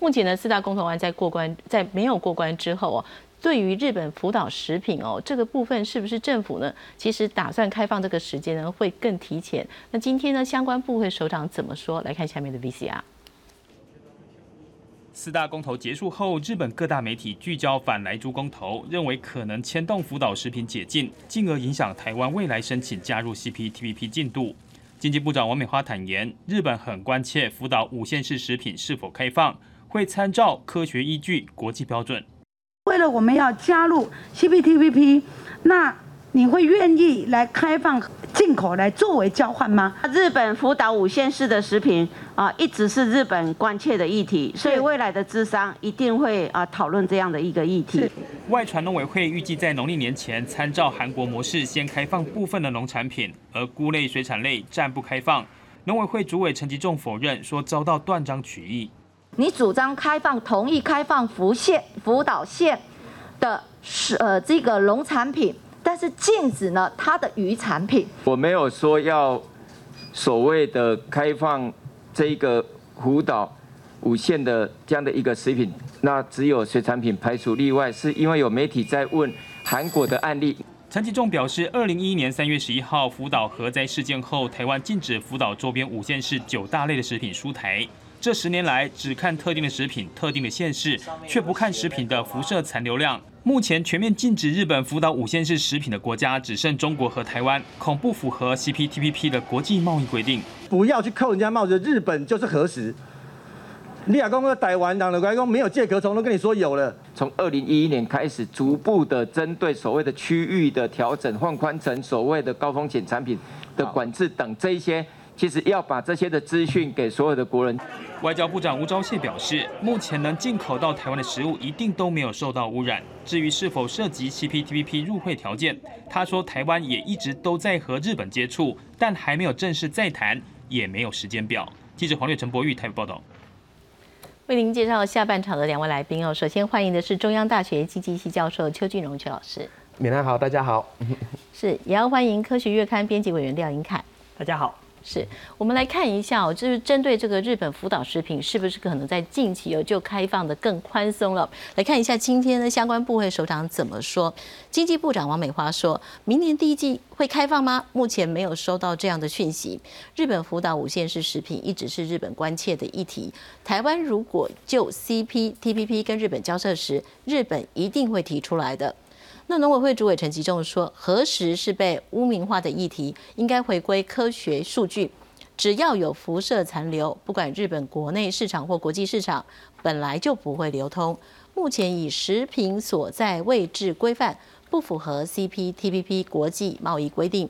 目前呢，四大公投案在过关，在没有过关之后哦，对于日本福岛食品哦这个部分，是不是政府呢？其实打算开放这个时间呢，会更提前。那今天呢，相关部会首长怎么说？来看下面的 VCR。四大公投结束后，日本各大媒体聚焦反来猪公投，认为可能牵动福岛食品解禁，进而影响台湾未来申请加入 CPTPP 进度。经济部长王美花坦言，日本很关切福岛五线市食品是否开放，会参照科学依据、国际标准。为了我们要加入 CPTPP，那。你会愿意来开放进口来作为交换吗？日本福岛五县市的食品啊，一直是日本关切的议题，所以未来的智商一定会啊讨论这样的一个议题。外传农委会预计在农历年前参照韩国模式，先开放部分的农产品，而菇类、水产类暂不开放。农委会主委陈吉仲否认，说遭到断章取义。你主张开放，同意开放福县、福岛县的是呃这个农产品。但是禁止呢，它的鱼产品。我没有说要所谓的开放这个福岛五县的这样的一个食品，那只有水产品排除例外，是因为有媒体在问韩国的案例。陈其仲表示，二零一一年三月十一号福岛核灾事件后，台湾禁止福岛周边五县市九大类的食品出台。这十年来，只看特定的食品、特定的县市，却不看食品的辐射残留量。目前全面禁止日本福岛五县市食品的国家，只剩中国和台湾，恐不符合 CPTPP 的国际贸易规定。不要去扣人家帽子，日本就是核实。利亚公和台湾党的员工没有借壳虫，都跟你说有了。从二零一一年开始，逐步的针对所谓的区域的调整，放宽成所谓的高风险产品的管制等这一些。其实要把这些的资讯给所有的国人。外交部长吴钊燮表示，目前能进口到台湾的食物一定都没有受到污染。至于是否涉及 CPTPP 入会条件，他说台湾也一直都在和日本接触，但还没有正式再谈，也没有时间表。记者黄略陈博玉台北报道。为您介绍下半场的两位来宾哦，首先欢迎的是中央大学经济系教授邱俊荣邱老师。闽南好，大家好。是，也要欢迎科学月刊编辑委员廖英凯。大家好。是我们来看一下哦，就是针对这个日本福岛食品，是不是可能在近期有就开放的更宽松了？来看一下今天的相关部会首长怎么说。经济部长王美花说，明年第一季会开放吗？目前没有收到这样的讯息。日本福岛五县市食品一直是日本关切的议题。台湾如果就 CPTPP 跟日本交涉时，日本一定会提出来的。那农委会主委陈吉仲说，何时是被污名化的议题，应该回归科学数据。只要有辐射残留，不管日本国内市场或国际市场，本来就不会流通。目前以食品所在位置规范不符合 CPTPP 国际贸易规定。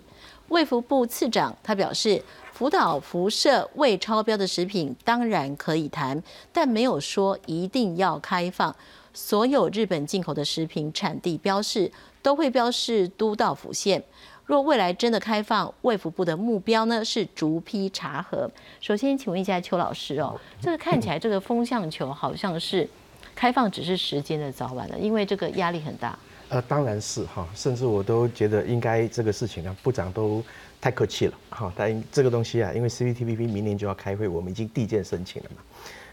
卫福部次长他表示，福岛辐射未超标的食品当然可以谈，但没有说一定要开放。所有日本进口的食品产地标示都会标示都道府县。若未来真的开放，卫福部的目标呢是逐批查核。首先，请问一下邱老师哦，这个看起来这个风向球好像是开放只是时间的早晚了，因为这个压力很大。呃，当然是哈，甚至我都觉得应该这个事情啊，部长都太客气了哈。但这个东西啊，因为 CPTPP 明年就要开会，我们已经递件申请了嘛。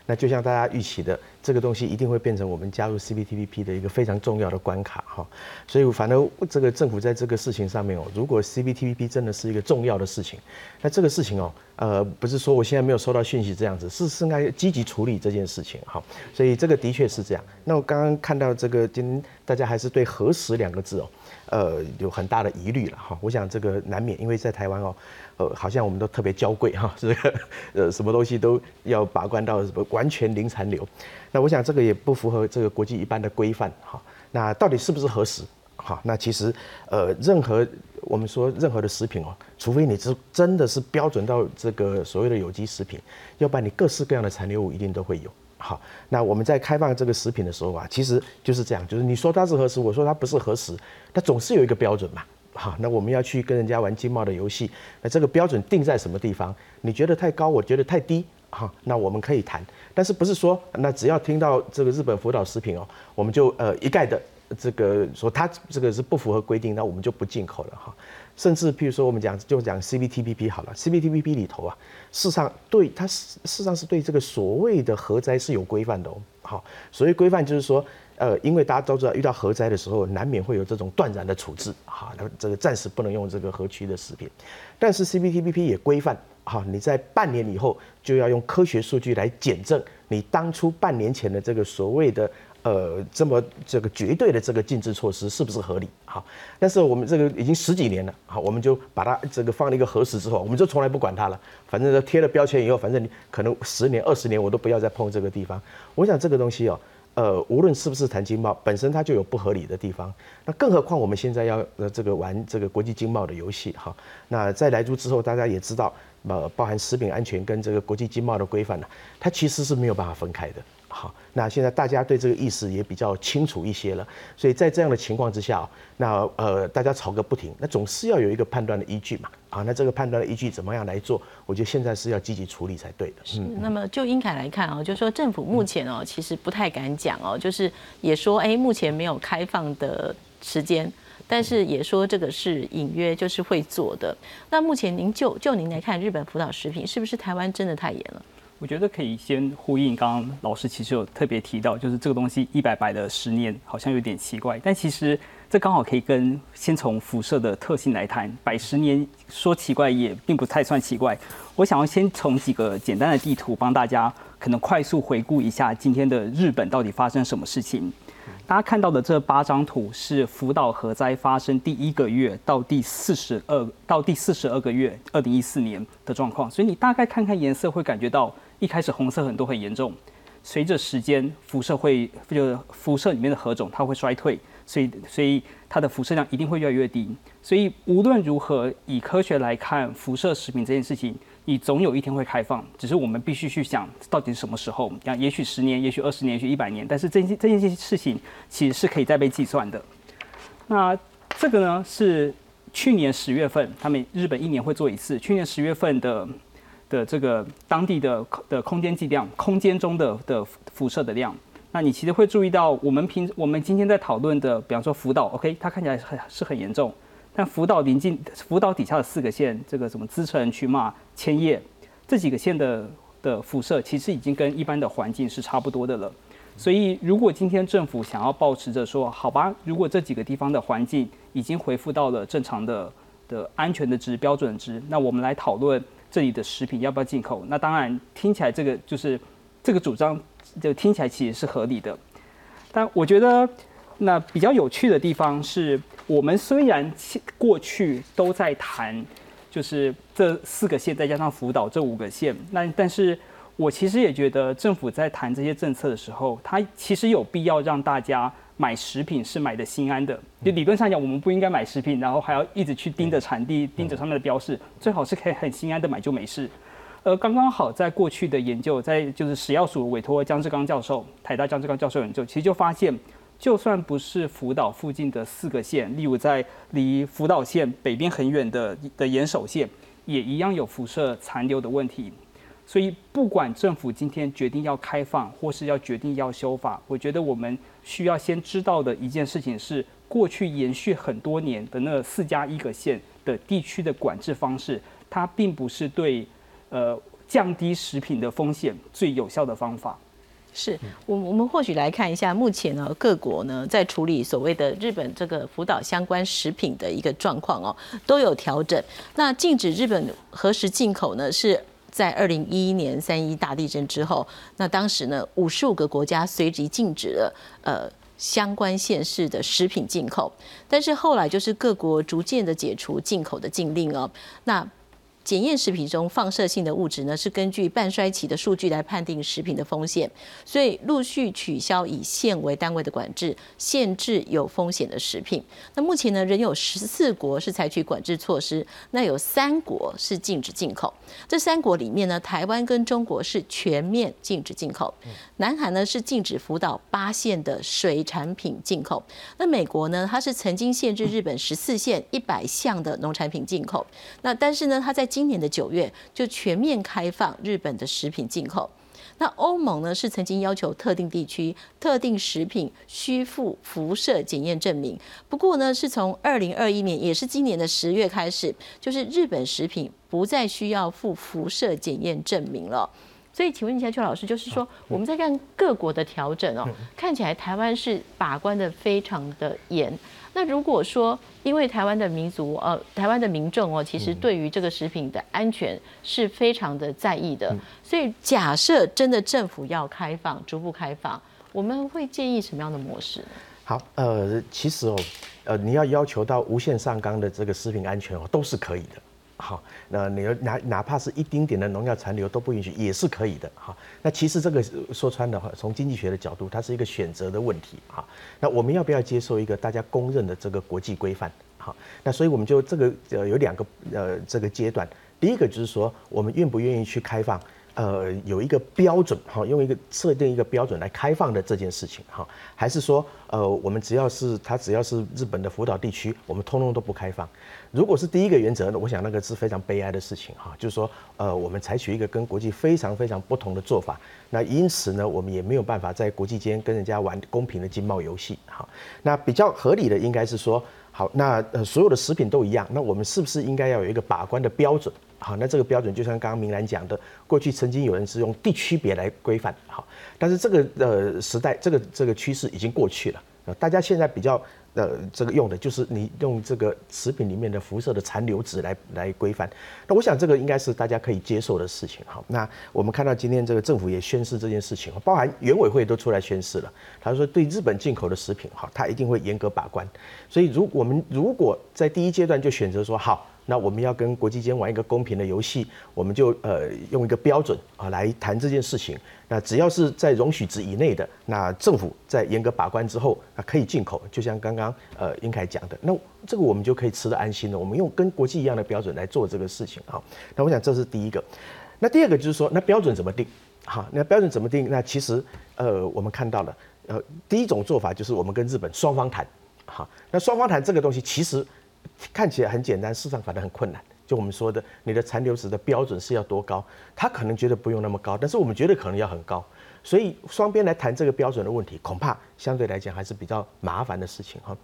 那就像大家预期的，这个东西一定会变成我们加入 CPTPP 的一个非常重要的关卡哈。所以反正这个政府在这个事情上面哦，如果 CPTPP 真的是一个重要的事情，那这个事情哦，呃，不是说我现在没有收到讯息这样子，是是应该积极处理这件事情哈。所以这个的确是这样。那我刚刚看到这个，今大家还是对“核实”两个字哦，呃，有很大的疑虑了哈。我想这个难免，因为在台湾哦。呃，好像我们都特别娇贵哈，这个呃，什么东西都要把关到什么完全零残留。那我想这个也不符合这个国际一般的规范哈。那到底是不是核实？哈，那其实呃，任何我们说任何的食品哦，除非你是真的是标准到这个所谓的有机食品，要不然你各式各样的残留物一定都会有。好，那我们在开放这个食品的时候啊，其实就是这样，就是你说它是核实，我说它不是核实，它总是有一个标准嘛。好，那我们要去跟人家玩经贸的游戏，那这个标准定在什么地方？你觉得太高，我觉得太低，哈，那我们可以谈，但是不是说那只要听到这个日本福岛食品哦，我们就呃一概的这个说它这个是不符合规定，那我们就不进口了哈。甚至譬如说我们讲就讲 CPTPP 好了，CPTPP 里头啊，事实上对它事实上是对这个所谓的核灾是有规范的哦。好，所谓规范就是说，呃，因为大家都知道遇到核灾的时候，难免会有这种断然的处置，哈，那这个暂时不能用这个核区的食品，但是 CPTPP 也规范，哈，你在半年以后就要用科学数据来检证你当初半年前的这个所谓的。呃，这么这个绝对的这个禁止措施是不是合理？好，但是我们这个已经十几年了，好，我们就把它这个放了一个核实之后，我们就从来不管它了。反正贴了标签以后，反正你可能十年、二十年我都不要再碰这个地方。我想这个东西哦，呃，无论是不是谈经贸，本身它就有不合理的地方。那更何况我们现在要呃这个玩这个国际经贸的游戏哈。那在来珠之后，大家也知道，呃，包含食品安全跟这个国际经贸的规范呢，它其实是没有办法分开的。好，那现在大家对这个意思也比较清楚一些了，所以在这样的情况之下，那呃大家吵个不停，那总是要有一个判断的依据嘛。啊，那这个判断的依据怎么样来做？我觉得现在是要积极处理才对的。是，那么就英凯来看哦，就是说政府目前哦其实不太敢讲哦，就是也说哎目前没有开放的时间，但是也说这个是隐约就是会做的。那目前您就就您来看，日本福岛食品是不是台湾真的太严了？我觉得可以先呼应刚刚老师其实有特别提到，就是这个东西一百摆的十年好像有点奇怪，但其实这刚好可以跟先从辐射的特性来谈，百十年说奇怪也并不太算奇怪。我想要先从几个简单的地图帮大家可能快速回顾一下今天的日本到底发生什么事情。大家看到的这八张图是福岛核灾发生第一个月到第四十二到第四十二个月，二零一四年的状况，所以你大概看看颜色会感觉到。一开始红色很多很严重，随着时间辐射会就辐射里面的核种它会衰退，所以所以它的辐射量一定会越来越低。所以无论如何，以科学来看，辐射食品这件事情，你总有一天会开放，只是我们必须去想到底是什么时候。像也许十年，也许二十年，也许一百年，但是这件这件事情其实是可以再被计算的。那这个呢是去年十月份，他们日本一年会做一次，去年十月份的。的这个当地的的空间剂量，空间中的的辐射的量，那你其实会注意到，我们平我们今天在讨论的，比方说福岛，OK，它看起来很是很严重，但福岛临近福岛底下的四个县，这个什么滋城、群马、千叶这几个县的的辐射，其实已经跟一般的环境是差不多的了。所以，如果今天政府想要保持着说，好吧，如果这几个地方的环境已经恢复到了正常的的安全的值标准值，那我们来讨论。这里的食品要不要进口？那当然听起来这个就是这个主张，就听起来其实是合理的。但我觉得那比较有趣的地方是，我们虽然过去都在谈，就是这四个县再加上福岛这五个县，那但是我其实也觉得政府在谈这些政策的时候，它其实有必要让大家。买食品是买的心安的，就理论上讲，我们不应该买食品，然后还要一直去盯着产地、盯着上面的标示，最好是可以很心安的买就没事。而，刚刚好在过去的研究，在就是食药署委托江志刚教授、台大江志刚教授研究，其实就发现，就算不是福岛附近的四个县，例如在离福岛县北边很远的的岩手县，也一样有辐射残留的问题。所以，不管政府今天决定要开放，或是要决定要修法，我觉得我们需要先知道的一件事情是，过去延续很多年的那四加一个县的地区的管制方式，它并不是对呃降低食品的风险最有效的方法。是我我们或许来看一下，目前呢各国呢在处理所谓的日本这个福岛相关食品的一个状况哦，都有调整。那禁止日本何时进口呢？是。在二零一一年三一大地震之后，那当时呢，五十五个国家随即禁止了呃相关县市的食品进口，但是后来就是各国逐渐的解除进口的禁令哦，那。检验食品中放射性的物质呢，是根据半衰期的数据来判定食品的风险，所以陆续取消以县为单位的管制，限制有风险的食品。那目前呢，仍有十四国是采取管制措施，那有三国是禁止进口。这三国里面呢，台湾跟中国是全面禁止进口，南韩呢是禁止福岛八县的水产品进口。那美国呢，它是曾经限制日本十四县一百项的农产品进口。那但是呢，它在今年的九月就全面开放日本的食品进口，那欧盟呢是曾经要求特定地区、特定食品需附辐射检验证明，不过呢是从二零二一年，也是今年的十月开始，就是日本食品不再需要附辐射检验证明了。所以，请问一下邱老师，就是说我们在看各国的调整哦，看起来台湾是把关的非常的严。那如果说，因为台湾的民族呃，台湾的民众哦，其实对于这个食品的安全是非常的在意的，所以假设真的政府要开放，逐步开放，我们会建议什么样的模式呢？好，呃，其实哦，呃，你要要求到无限上纲的这个食品安全哦，都是可以的。好，那你要哪哪怕是一丁点的农药残留都不允许，也是可以的。哈，那其实这个说穿的话，从经济学的角度，它是一个选择的问题。哈，那我们要不要接受一个大家公认的这个国际规范？好，那所以我们就这个呃有两个呃这个阶段，第一个就是说，我们愿不愿意去开放？呃，有一个标准哈，用一个设定一个标准来开放的这件事情哈，还是说呃，我们只要是它只要是日本的福岛地区，我们通通都不开放。如果是第一个原则呢，我想那个是非常悲哀的事情哈，就是说呃，我们采取一个跟国际非常非常不同的做法，那因此呢，我们也没有办法在国际间跟人家玩公平的经贸游戏哈。那比较合理的应该是说，好，那呃所有的食品都一样，那我们是不是应该要有一个把关的标准？好，那这个标准就像刚刚明兰讲的，过去曾经有人是用地区别来规范，好，但是这个呃时代，这个这个趋势已经过去了，呃，大家现在比较呃这个用的就是你用这个食品里面的辐射的残留值来来规范，那我想这个应该是大家可以接受的事情，好，那我们看到今天这个政府也宣示这件事情，包含原委会都出来宣示了，他说对日本进口的食品，哈，他一定会严格把关，所以如我们如果在第一阶段就选择说好。那我们要跟国际间玩一个公平的游戏，我们就呃用一个标准啊来谈这件事情。那只要是在容许值以内的，那政府在严格把关之后，啊可以进口。就像刚刚呃英凯讲的，那这个我们就可以吃得安心了。我们用跟国际一样的标准来做这个事情啊。那我想这是第一个。那第二个就是说，那标准怎么定？好，那标准怎么定？那其实呃我们看到了，呃第一种做法就是我们跟日本双方谈。好，那双方谈这个东西其实。看起来很简单，市场反而很困难。就我们说的，你的残留值的标准是要多高？他可能觉得不用那么高，但是我们觉得可能要很高。所以双边来谈这个标准的问题，恐怕相对来讲还是比较麻烦的事情哈。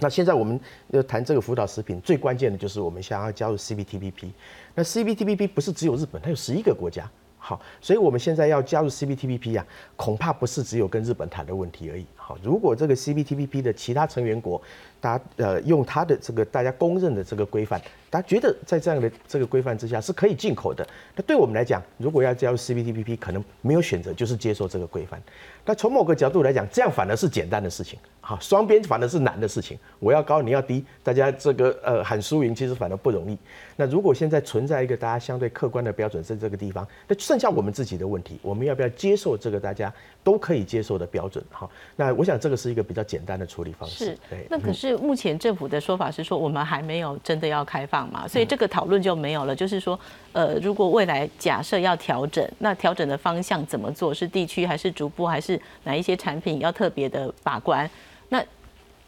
那现在我们要谈这个辅导食品，最关键的就是我们想要加入 CPTPP。那 CPTPP 不是只有日本，它有十一个国家。好，所以我们现在要加入 CPTPP 啊，恐怕不是只有跟日本谈的问题而已。如果这个 CPTPP 的其他成员国，大家呃用他的这个大家公认的这个规范，大家觉得在这样的这个规范之下是可以进口的。那对我们来讲，如果要加入 CPTPP，可能没有选择，就是接受这个规范。那从某个角度来讲，这样反而是简单的事情。好，双边反而是难的事情。我要高，你要低，大家这个呃喊输赢，其实反而不容易。那如果现在存在一个大家相对客观的标准在这个地方，那剩下我们自己的问题，我们要不要接受这个大家都可以接受的标准？好，那我想这个是一个比较简单的处理方式。是，那可是。目前政府的说法是说，我们还没有真的要开放嘛，所以这个讨论就没有了。就是说，呃，如果未来假设要调整，那调整的方向怎么做？是地区还是逐步，还是哪一些产品要特别的把关？那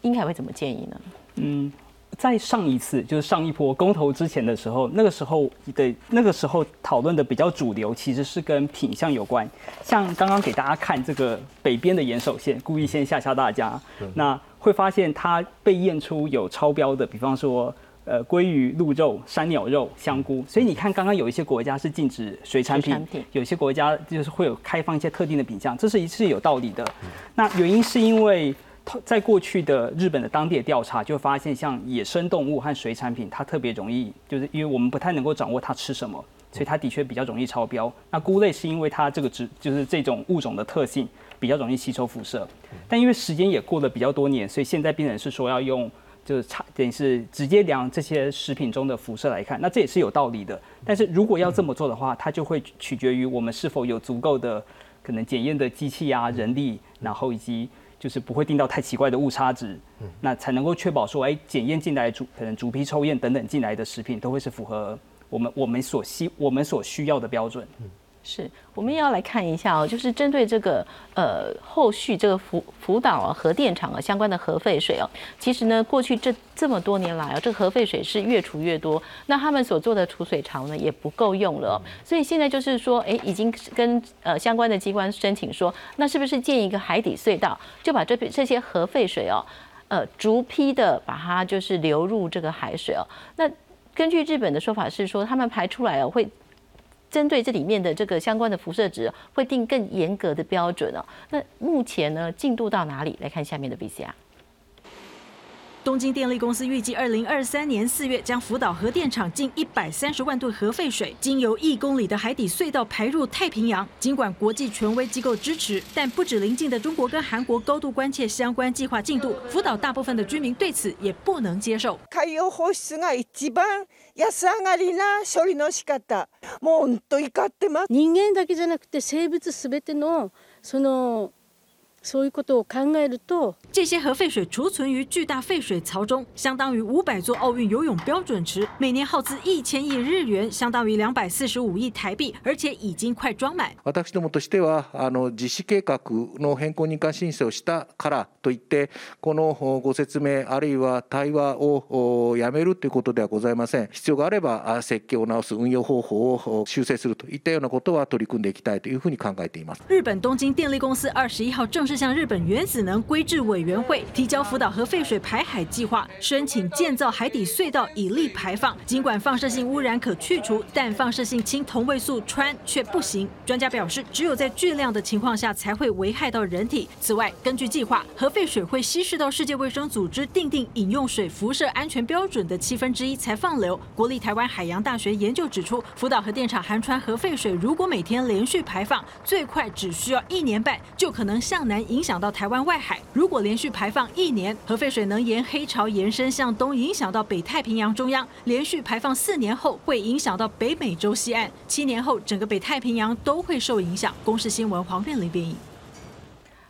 应该会怎么建议呢？嗯。在上一次就是上一波公投之前的时候，那个时候的那个时候讨论的比较主流，其实是跟品相有关。像刚刚给大家看这个北边的岩手县，故意先吓吓大家，那会发现它被验出有超标的，比方说呃鲑鱼、鹿肉、山鸟肉、香菇。所以你看，刚刚有一些国家是禁止水产品，有些国家就是会有开放一些特定的品相，这是一是有道理的。那原因是因为。在过去的日本的当地的调查，就发现像野生动物和水产品，它特别容易，就是因为我们不太能够掌握它吃什么，所以它的确比较容易超标。那菇类是因为它这个植，就是这种物种的特性比较容易吸收辐射，但因为时间也过了比较多年，所以现在病人是说要用，就是差等于是直接量这些食品中的辐射来看，那这也是有道理的。但是如果要这么做的话，它就会取决于我们是否有足够的可能检验的机器啊、人力，然后以及。就是不会定到太奇怪的误差值，嗯那才能够确保说，哎，检验进来主可能主批抽验等等进来的食品都会是符合我们我们所需我们所需要的标准。是，我们也要来看一下哦，就是针对这个呃后续这个福福岛啊核电厂啊相关的核废水哦，其实呢过去这这么多年来啊，这个核废水是越储越多，那他们所做的储水槽呢也不够用了，所以现在就是说，哎，已经跟呃相关的机关申请说，那是不是建一个海底隧道，就把这这些核废水哦，呃逐批的把它就是流入这个海水哦，那根据日本的说法是说，他们排出来哦会。针对这里面的这个相关的辐射值，会定更严格的标准哦。那目前呢，进度到哪里？来看下面的 VCR。东京电力公司预计，二零二三年四月将福岛核电厂近一百三十万吨核废水，经由一公里的海底隧道排入太平洋。尽管国际权威机构支持，但不止邻近的中国跟韩国高度关切相关计划进度，福岛大部分的居民对此也不能接受。海洋放出が一番安上がりな処理の仕方、もう本当怒ってます。人間だけじゃなくて生物すべてのその そういうことを考えると。这些核废水储存于巨大废水槽中，相当于五百座奥运游泳标准池，每年耗资一千亿日元，相当于两百四十五亿台币，而且已经快装满。私どもとしてはあの実施計画の変更認可申請をしたからといってこのご説明あるいは対話をやめるということではございません。必要があれば設計を直す運用方法を修正するといったようなことは取り組んでいきたいというふうに考えています。日本东京电力公司二十一号正式向日本原子能规制委员会提交福岛核废水排海计划，申请建造海底隧道以利排放。尽管放射性污染可去除，但放射性氢同位素氚却不行。专家表示，只有在巨量的情况下才会危害到人体。此外，根据计划，核废水会稀释到世界卫生组织定定饮用水辐射安全标准的七分之一才放流。国立台湾海洋大学研究指出，福岛核电厂含氚核废水如果每天连续排放，最快只需要一年半就可能向南影响到台湾外海。如果连续排放一年，核废水能沿黑潮延伸向东，影响到北太平洋中央。连续排放四年后，会影响到北美洲西岸。七年后，整个北太平洋都会受影响。公视新闻黄变玲编译。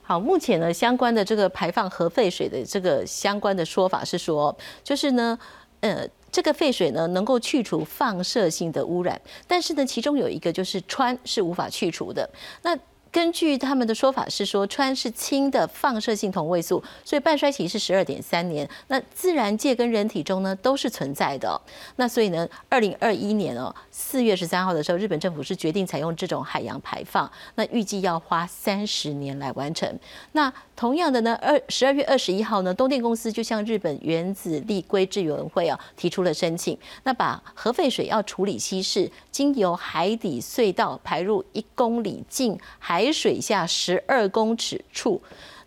好，目前呢，相关的这个排放核废水的这个相关的说法是说，就是呢，呃，这个废水呢能够去除放射性的污染，但是呢，其中有一个就是氚是无法去除的。那根据他们的说法是说，氚是氢的放射性同位素，所以半衰期是十二点三年。那自然界跟人体中呢都是存在的。那所以呢，二零二一年哦四月十三号的时候，日本政府是决定采用这种海洋排放。那预计要花三十年来完成。那同样的呢，二十二月二十一号呢，东电公司就向日本原子力规制委员会啊提出了申请，那把核废水要处理稀释，经由海底隧道排入一公里近海。水下十二公尺处，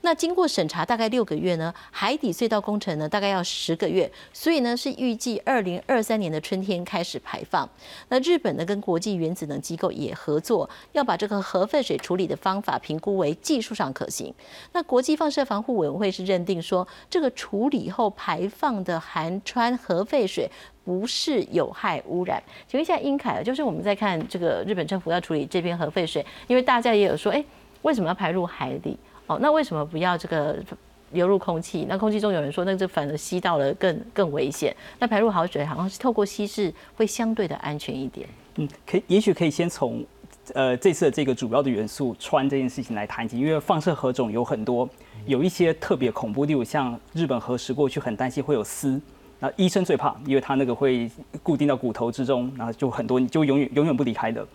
那经过审查大概六个月呢，海底隧道工程呢大概要十个月，所以呢是预计二零二三年的春天开始排放。那日本呢跟国际原子能机构也合作，要把这个核废水处理的方法评估为技术上可行。那国际放射防护委员会是认定说，这个处理后排放的含氚核废水。不是有害污染。请问一下英凯，就是我们在看这个日本政府要处理这边核废水，因为大家也有说，哎，为什么要排入海底？哦，那为什么不要这个流入空气？那空气中有人说，那这反而吸到了更更危险。那排入好水好像是透过稀释会相对的安全一点。嗯，可以，也许可以先从呃这次的这个主要的元素氚这件事情来谈起，因为放射核种有很多，有一些特别恐怖，例如像日本核实过去很担心会有丝。那医生最怕，因为他那个会固定到骨头之中，然后就很多你，就永远永远不离开的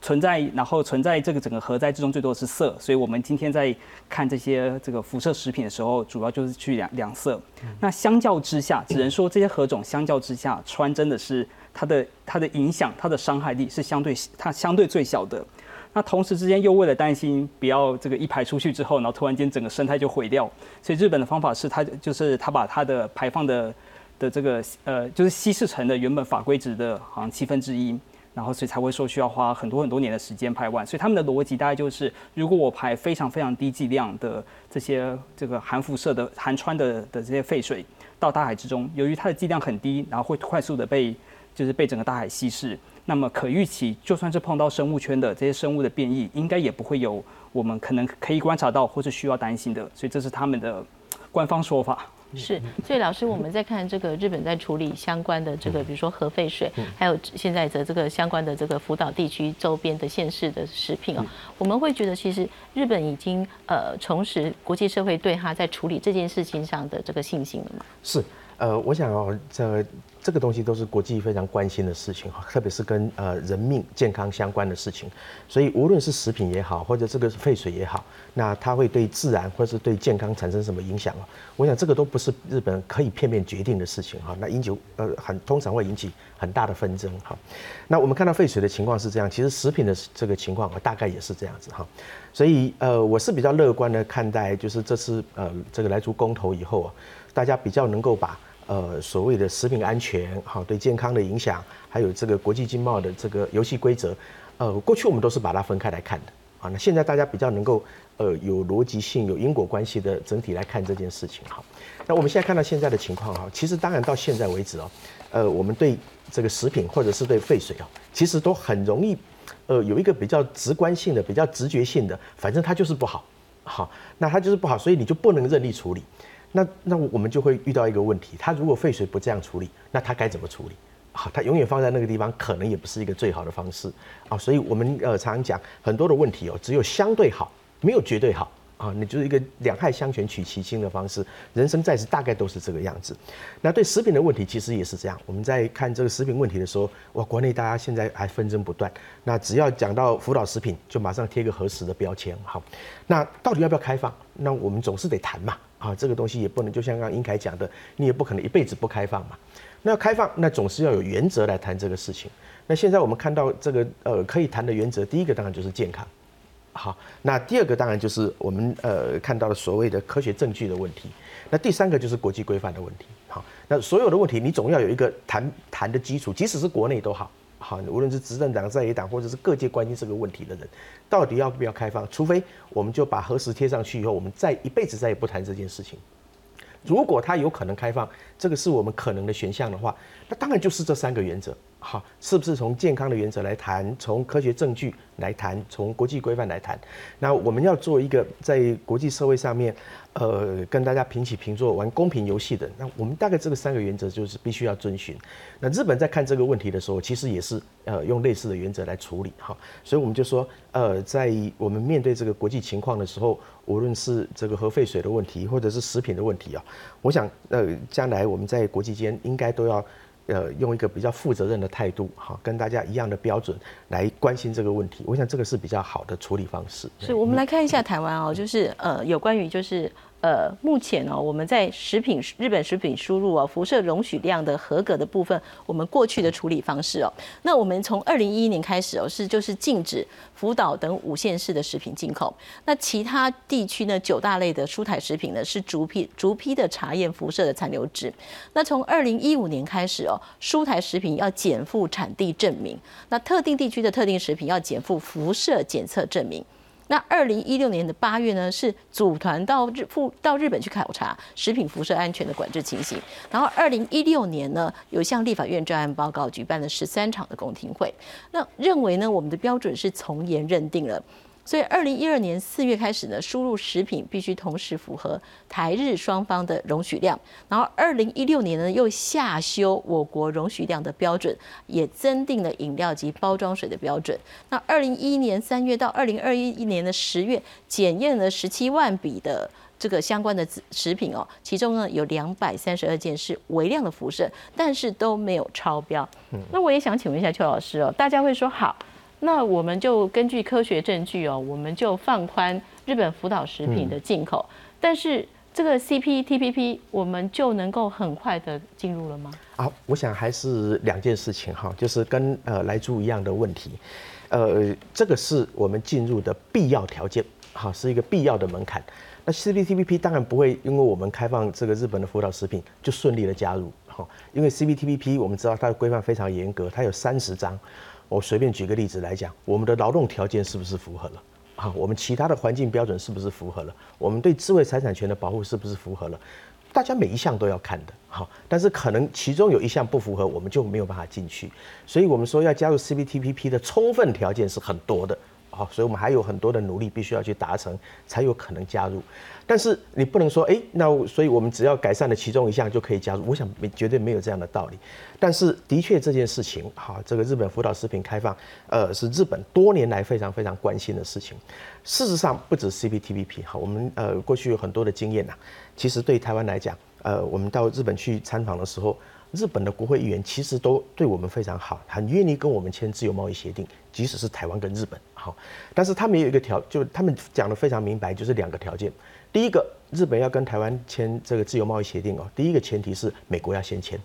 存在。然后存在这个整个核灾之中最多的是色，所以我们今天在看这些这个辐射食品的时候，主要就是去量量色。那相较之下，只能说这些核种相较之下，氚真的是它的它的影响，它的伤害力是相对它相对最小的。那同时之间又为了担心不要这个一排出去之后，然后突然间整个生态就毁掉，所以日本的方法是它就是它把它的排放的。的这个呃，就是稀释成的原本法规值的好像七分之一，然后所以才会说需要花很多很多年的时间排完。所以他们的逻辑大概就是，如果我排非常非常低剂量的这些这个含辐射的含氚的的这些废水到大海之中，由于它的剂量很低，然后会快速的被就是被整个大海稀释，那么可预期就算是碰到生物圈的这些生物的变异，应该也不会有我们可能可以观察到或是需要担心的。所以这是他们的官方说法。是，所以老师，我们在看这个日本在处理相关的这个，比如说核废水，还有现在的这个相关的这个福岛地区周边的县市的食品哦，我们会觉得其实日本已经呃重拾国际社会对他在处理这件事情上的这个信心了吗？是。呃，我想哦，这这个东西都是国际非常关心的事情哈，特别是跟呃人命健康相关的事情，所以无论是食品也好，或者这个是废水也好，那它会对自然或是对健康产生什么影响啊？我想这个都不是日本可以片面决定的事情哈，那引起呃很通常会引起很大的纷争哈。那我们看到废水的情况是这样，其实食品的这个情况大概也是这样子哈，所以呃我是比较乐观的看待，就是这次呃这个来出公投以后啊，大家比较能够把。呃，所谓的食品安全，哈，对健康的影响，还有这个国际经贸的这个游戏规则，呃，过去我们都是把它分开来看的，啊，那现在大家比较能够，呃，有逻辑性、有因果关系的整体来看这件事情，哈。那我们现在看到现在的情况，哈，其实当然到现在为止哦，呃，我们对这个食品或者是对废水哦，其实都很容易，呃，有一个比较直观性的、比较直觉性的，反正它就是不好，好，那它就是不好，所以你就不能任意处理。那那我们就会遇到一个问题，他如果废水不这样处理，那他该怎么处理？好，它永远放在那个地方，可能也不是一个最好的方式啊。所以我们呃常常讲很多的问题哦，只有相对好，没有绝对好啊。你就是一个两害相权取其轻的方式。人生在世大概都是这个样子。那对食品的问题其实也是这样。我们在看这个食品问题的时候，哇，国内大家现在还纷争不断。那只要讲到福岛食品，就马上贴个核实的标签。好，那到底要不要开放？那我们总是得谈嘛。啊，这个东西也不能就像刚英凯讲的，你也不可能一辈子不开放嘛。那要开放，那总是要有原则来谈这个事情。那现在我们看到这个呃可以谈的原则，第一个当然就是健康。好，那第二个当然就是我们呃看到的所谓的科学证据的问题。那第三个就是国际规范的问题。好，那所有的问题你总要有一个谈谈的基础，即使是国内都好。好，无论是执政党、在野党，或者是各界关心这个问题的人，到底要不要开放？除非我们就把核实贴上去以后，我们再一辈子再也不谈这件事情。如果它有可能开放，这个是我们可能的选项的话，那当然就是这三个原则。好，是不是从健康的原则来谈，从科学证据来谈，从国际规范来谈？那我们要做一个在国际社会上面，呃，跟大家平起平坐、玩公平游戏的。那我们大概这个三个原则就是必须要遵循。那日本在看这个问题的时候，其实也是呃用类似的原则来处理。哈，所以我们就说，呃，在我们面对这个国际情况的时候，无论是这个核废水的问题，或者是食品的问题啊，我想，呃，将来我们在国际间应该都要。呃，用一个比较负责任的态度，哈，跟大家一样的标准来关心这个问题，我想这个是比较好的处理方式。是我们来看一下台湾哦，就是呃，有关于就是。呃，目前呢，我们在食品日本食品输入哦，辐射容许量的合格的部分，我们过去的处理方式哦，那我们从二零一一年开始哦，是就是禁止福岛等五县市的食品进口。那其他地区呢，九大类的蔬台食品呢，是逐批逐批的查验辐射的残留值。那从二零一五年开始哦，蔬台食品要减负产地证明，那特定地区的特定食品要减负辐射检测证明。那二零一六年的八月呢，是组团到日赴到日本去考察食品辐射安全的管制情形。然后二零一六年呢，有向立法院专案报告，举办了十三场的公听会。那认为呢，我们的标准是从严认定了。所以，二零一二年四月开始呢，输入食品必须同时符合台日双方的容许量。然后，二零一六年呢，又下修我国容许量的标准，也增订了饮料及包装水的标准。那二零一一年三月到二零二一年的十月，检验了十七万笔的这个相关的食品哦，其中呢有两百三十二件是微量的辐射，但是都没有超标。那我也想请问一下邱老师哦，大家会说好？那我们就根据科学证据哦，我们就放宽日本福岛食品的进口，但是这个 CPTPP 我们就能够很快的进入了吗？啊，我想还是两件事情哈，就是跟呃来猪一样的问题，呃，这个是我们进入的必要条件，哈，是一个必要的门槛。那 CPTPP 当然不会因为我们开放这个日本的福岛食品就顺利的加入，哈，因为 CPTPP 我们知道它的规范非常严格，它有三十章。我随便举个例子来讲，我们的劳动条件是不是符合了？啊，我们其他的环境标准是不是符合了？我们对智慧财产权的保护是不是符合了？大家每一项都要看的，好，但是可能其中有一项不符合，我们就没有办法进去。所以我们说要加入 CPTPP 的充分条件是很多的，好，所以我们还有很多的努力必须要去达成，才有可能加入。但是你不能说，哎，那所以我们只要改善了其中一项就可以加入。我想没绝对没有这样的道理。但是的确这件事情，哈，这个日本福岛食品开放，呃，是日本多年来非常非常关心的事情。事实上，不止 CPTPP，哈，我们呃过去有很多的经验呐。其实对台湾来讲，呃，我们到日本去参访的时候，日本的国会议员其实都对我们非常好，很愿意跟我们签自由贸易协定，即使是台湾跟日本，好。但是他们有一个条，就他们讲的非常明白，就是两个条件。第一个，日本要跟台湾签这个自由贸易协定哦，第一个前提是美国要先签。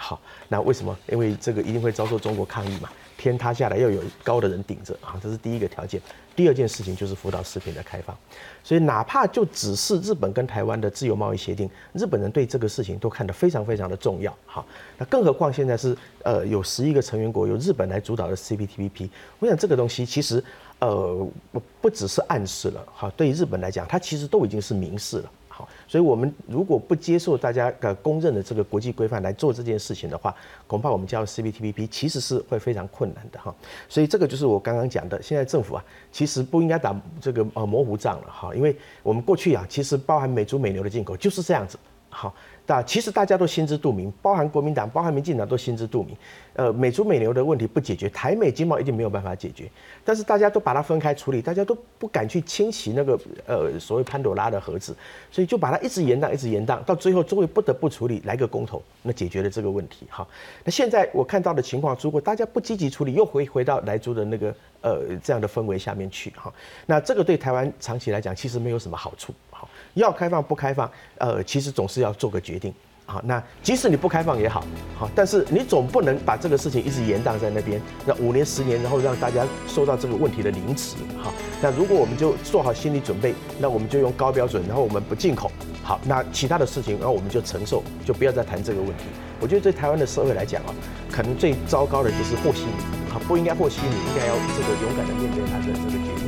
好，那为什么？因为这个一定会遭受中国抗议嘛，天塌下来要有高的人顶着啊，这是第一个条件。第二件事情就是福岛食品的开放，所以哪怕就只是日本跟台湾的自由贸易协定，日本人对这个事情都看得非常非常的重要。好，那更何况现在是呃有十一个成员国由日本来主导的 CPTPP，我想这个东西其实。呃，不不只是暗示了，哈，对于日本来讲，它其实都已经是明示了，好，所以我们如果不接受大家的公认的这个国际规范来做这件事情的话，恐怕我们加入 CPTPP 其实是会非常困难的，哈，所以这个就是我刚刚讲的，现在政府啊，其实不应该打这个呃模糊仗了，哈，因为我们过去啊，其实包含美猪美牛的进口就是这样子，好。那其实大家都心知肚明，包含国民党、包含民进党都心知肚明。呃，美猪美牛的问题不解决，台美经贸一定没有办法解决。但是大家都把它分开处理，大家都不敢去清洗那个呃所谓潘朵拉的盒子，所以就把它一直延宕，一直延宕，到最后终于不得不处理，来个公投，那解决了这个问题。哈，那现在我看到的情况，如果大家不积极处理，又回回到来猪的那个呃这样的氛围下面去，哈，那这个对台湾长期来讲其实没有什么好处。好，要开放不开放，呃，其实总是要做个决定。好，那即使你不开放也好，好，但是你总不能把这个事情一直延宕在那边，那五年十年，然后让大家受到这个问题的凌迟。好，那如果我们就做好心理准备，那我们就用高标准，然后我们不进口。好，那其他的事情，然后我们就承受，就不要再谈这个问题。我觉得对台湾的社会来讲啊，可能最糟糕的就是和稀泥。好，不应该和稀泥，应该要这个勇敢的面对他的这个决定。